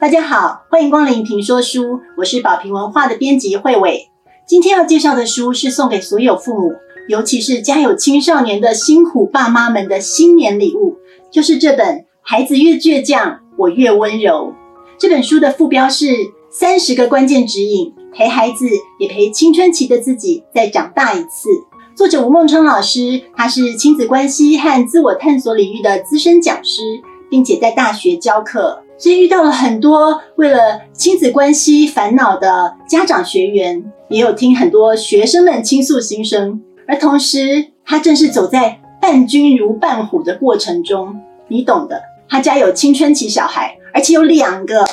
大家好，欢迎光临评说书，我是宝瓶文化的编辑慧伟。今天要介绍的书是送给所有父母，尤其是家有青少年的辛苦爸妈们的新年礼物，就是这本《孩子越倔强，我越温柔》。这本书的副标是三十个关键指引，陪孩子也陪青春期的自己再长大一次。作者吴孟昌老师，他是亲子关系和自我探索领域的资深讲师，并且在大学教课。所以遇到了很多为了亲子关系烦恼的家长学员，也有听很多学生们倾诉心声。而同时，他正是走在伴君如伴虎的过程中，你懂的。他家有青春期小孩，而且有两个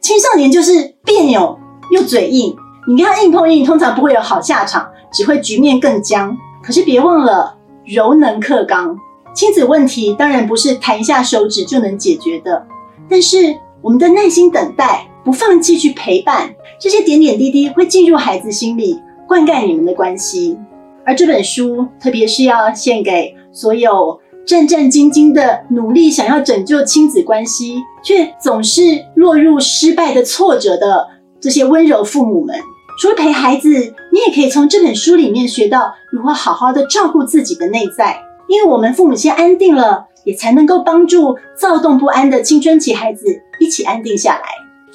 青少年，就是别扭又嘴硬。你跟他硬碰硬，通常不会有好下场，只会局面更僵。可是别忘了，柔能克刚。亲子问题当然不是弹一下手指就能解决的。但是我们的耐心等待，不放弃去陪伴，这些点点滴滴会进入孩子心里，灌溉你们的关系。而这本书，特别是要献给所有战战兢兢的努力想要拯救亲子关系，却总是落入失败的挫折的这些温柔父母们。除了陪孩子，你也可以从这本书里面学到如何好好的照顾自己的内在，因为我们父母先安定了。也才能够帮助躁动不安的青春期孩子一起安定下来。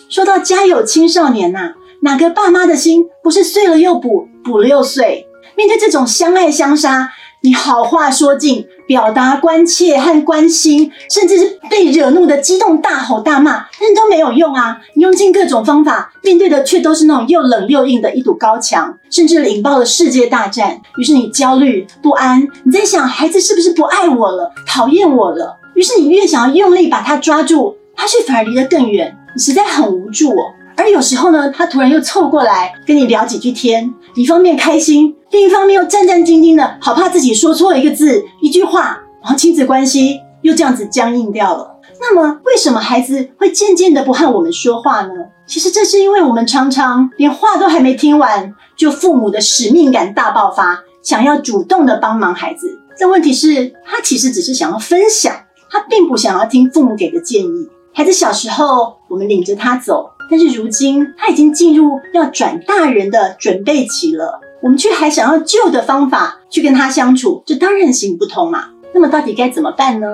说到家有青少年呐，哪个爸妈的心不是碎了又补，补了又碎？面对这种相爱相杀，你好话说尽，表达关切和关心，甚至是被惹怒的激动大吼大骂，但是都没有用啊！你用尽各种方法，面对的却都是那种又冷又硬的一堵高墙，甚至引爆了世界大战。于是你焦虑不安，你在想孩子是不是不爱我了，讨厌我了？于是你越想要用力把他抓住，他却反而离得更远，你实在很无助哦。而有时候呢，他突然又凑过来跟你聊几句天，一方面开心，另一方面又战战兢兢的，好怕自己说错一个字、一句话，然后亲子关系又这样子僵硬掉了。那么，为什么孩子会渐渐的不和我们说话呢？其实这是因为我们常常连话都还没听完，就父母的使命感大爆发，想要主动的帮忙孩子。但问题是，他其实只是想要分享，他并不想要听父母给的建议。孩子小时候，我们领着他走。但是如今他已经进入要转大人的准备期了，我们却还想要旧的方法去跟他相处，这当然行不通嘛。那么到底该怎么办呢？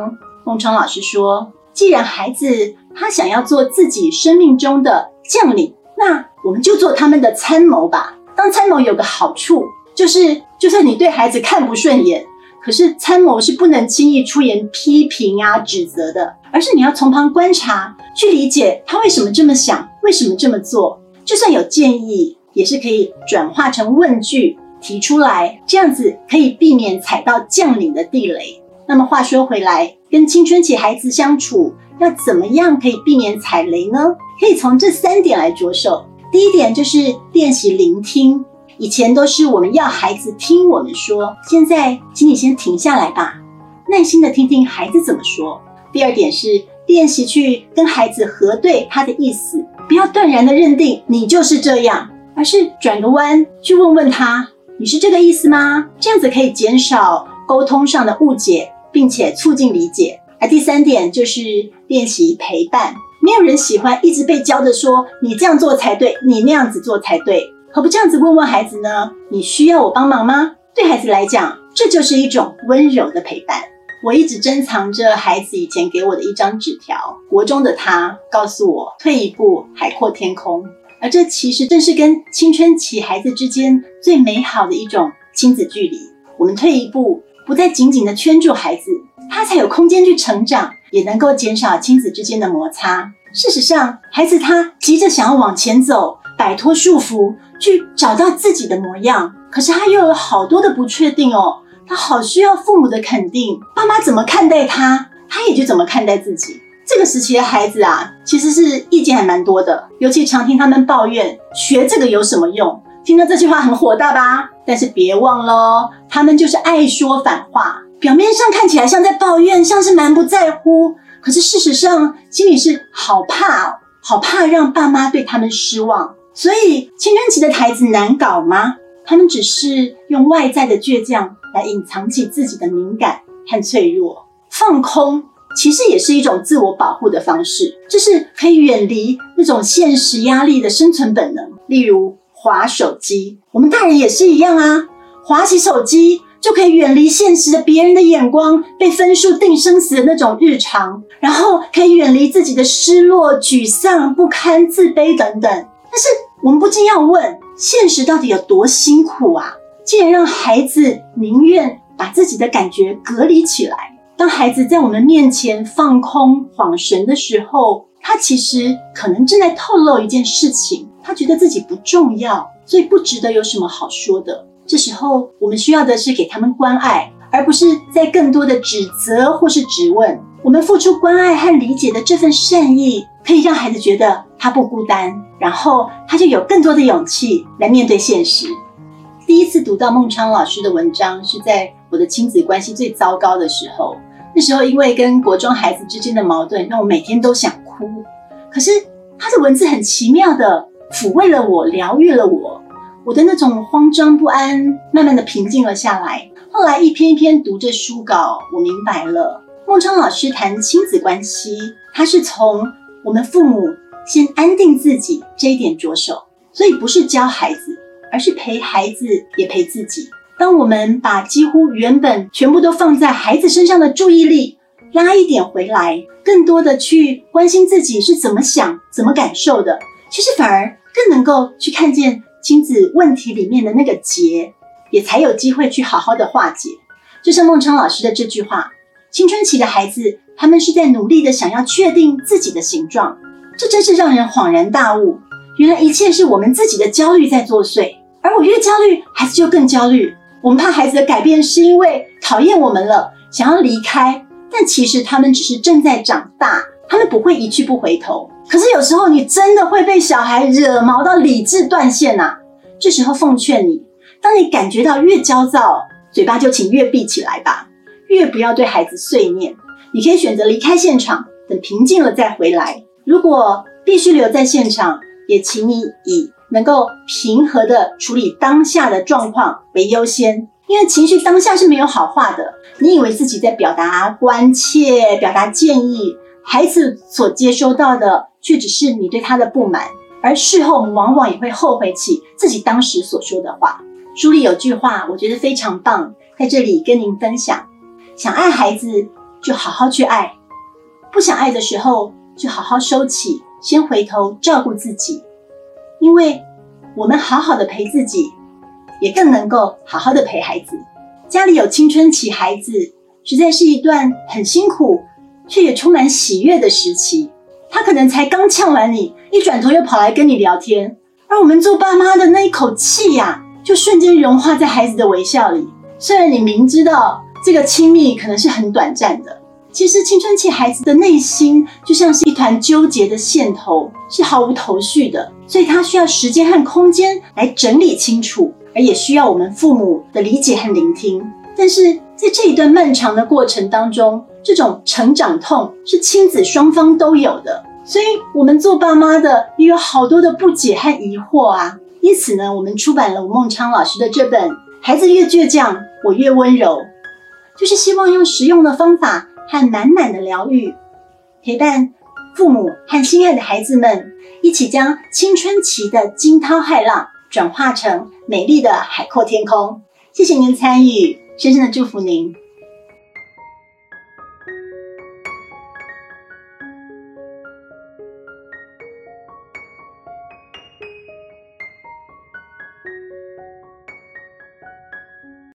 孟昌老师说，既然孩子他想要做自己生命中的将领，那我们就做他们的参谋吧。当参谋有个好处，就是就算你对孩子看不顺眼，可是参谋是不能轻易出言批评啊、指责的，而是你要从旁观察，去理解他为什么这么想。为什么这么做？就算有建议，也是可以转化成问句提出来，这样子可以避免踩到将领的地雷。那么话说回来，跟青春期孩子相处，要怎么样可以避免踩雷呢？可以从这三点来着手。第一点就是练习聆听。以前都是我们要孩子听我们说，现在请你先停下来吧，耐心的听听孩子怎么说。第二点是练习去跟孩子核对他的意思。不要断然的认定你就是这样，而是转个弯去问问他，你是这个意思吗？这样子可以减少沟通上的误解，并且促进理解。而第三点就是练习陪伴，没有人喜欢一直被教着说你这样做才对，你那样子做才对，何不这样子问问孩子呢？你需要我帮忙吗？对孩子来讲，这就是一种温柔的陪伴。我一直珍藏着孩子以前给我的一张纸条。国中的他告诉我：“退一步，海阔天空。”而这其实正是跟青春期孩子之间最美好的一种亲子距离。我们退一步，不再紧紧的圈住孩子，他才有空间去成长，也能够减少亲子之间的摩擦。事实上，孩子他急着想要往前走，摆脱束缚，去找到自己的模样，可是他又有好多的不确定哦。他好需要父母的肯定，爸妈怎么看待他，他也就怎么看待自己。这个时期的孩子啊，其实是意见还蛮多的，尤其常听他们抱怨学这个有什么用。听到这句话很火大吧？但是别忘了，他们就是爱说反话，表面上看起来像在抱怨，像是蛮不在乎，可是事实上心里是好怕，好怕让爸妈对他们失望。所以青春期的孩子难搞吗？他们只是用外在的倔强来隐藏起自己的敏感和脆弱，放空其实也是一种自我保护的方式，就是可以远离那种现实压力的生存本能。例如划手机，我们大人也是一样啊，划起手机就可以远离现实的别人的眼光，被分数定生死的那种日常，然后可以远离自己的失落、沮丧、不堪、自卑等等。但是我们不禁要问：现实到底有多辛苦啊？竟然让孩子宁愿把自己的感觉隔离起来。当孩子在我们面前放空、恍神的时候，他其实可能正在透露一件事情：他觉得自己不重要，所以不值得有什么好说的。这时候，我们需要的是给他们关爱，而不是在更多的指责或是质问。我们付出关爱和理解的这份善意，可以让孩子觉得他不孤单，然后他就有更多的勇气来面对现实。第一次读到孟昌老师的文章，是在我的亲子关系最糟糕的时候。那时候，因为跟国中孩子之间的矛盾，让我每天都想哭。可是他的文字很奇妙的抚慰了我，疗愈了我，我的那种慌张不安慢慢的平静了下来。后来一篇一篇读着书稿，我明白了，孟昌老师谈亲子关系，他是从我们父母先安定自己这一点着手，所以不是教孩子，而是陪孩子也陪自己。当我们把几乎原本全部都放在孩子身上的注意力拉一点回来，更多的去关心自己是怎么想、怎么感受的，其实反而更能够去看见亲子问题里面的那个结，也才有机会去好好的化解。就像孟昌老师的这句话：“青春期的孩子，他们是在努力的想要确定自己的形状。”这真是让人恍然大悟，原来一切是我们自己的焦虑在作祟，而我越焦虑，孩子就更焦虑。我们怕孩子的改变是因为讨厌我们了，想要离开，但其实他们只是正在长大，他们不会一去不回头。可是有时候你真的会被小孩惹毛到理智断线呐。这时候奉劝你，当你感觉到越焦躁，嘴巴就请越闭起来吧，越不要对孩子碎念。你可以选择离开现场，等平静了再回来。如果必须留在现场，也请你以。能够平和的处理当下的状况为优先，因为情绪当下是没有好话的。你以为自己在表达关切、表达建议，孩子所接收到的却只是你对他的不满，而事后往往也会后悔起自己当时所说的话。书里有句话，我觉得非常棒，在这里跟您分享：想爱孩子，就好好去爱；不想爱的时候，就好好收起，先回头照顾自己。因为我们好好的陪自己，也更能够好好的陪孩子。家里有青春期孩子，实在是一段很辛苦，却也充满喜悦的时期。他可能才刚呛完你，一转头又跑来跟你聊天，而我们做爸妈的那一口气呀，就瞬间融化在孩子的微笑里。虽然你明知道这个亲密可能是很短暂的。其实青春期孩子的内心就像是一团纠结的线头，是毫无头绪的，所以他需要时间和空间来整理清楚，而也需要我们父母的理解和聆听。但是在这一段漫长的过程当中，这种成长痛是亲子双方都有的，所以我们做爸妈的也有好多的不解和疑惑啊。因此呢，我们出版了吴孟昌老师的这本《孩子越倔强，我越温柔》，就是希望用实用的方法。和满满的疗愈，陪伴父母和心爱的孩子们，一起将青春期的惊涛骇浪转化成美丽的海阔天空。谢谢您参与，深深的祝福您。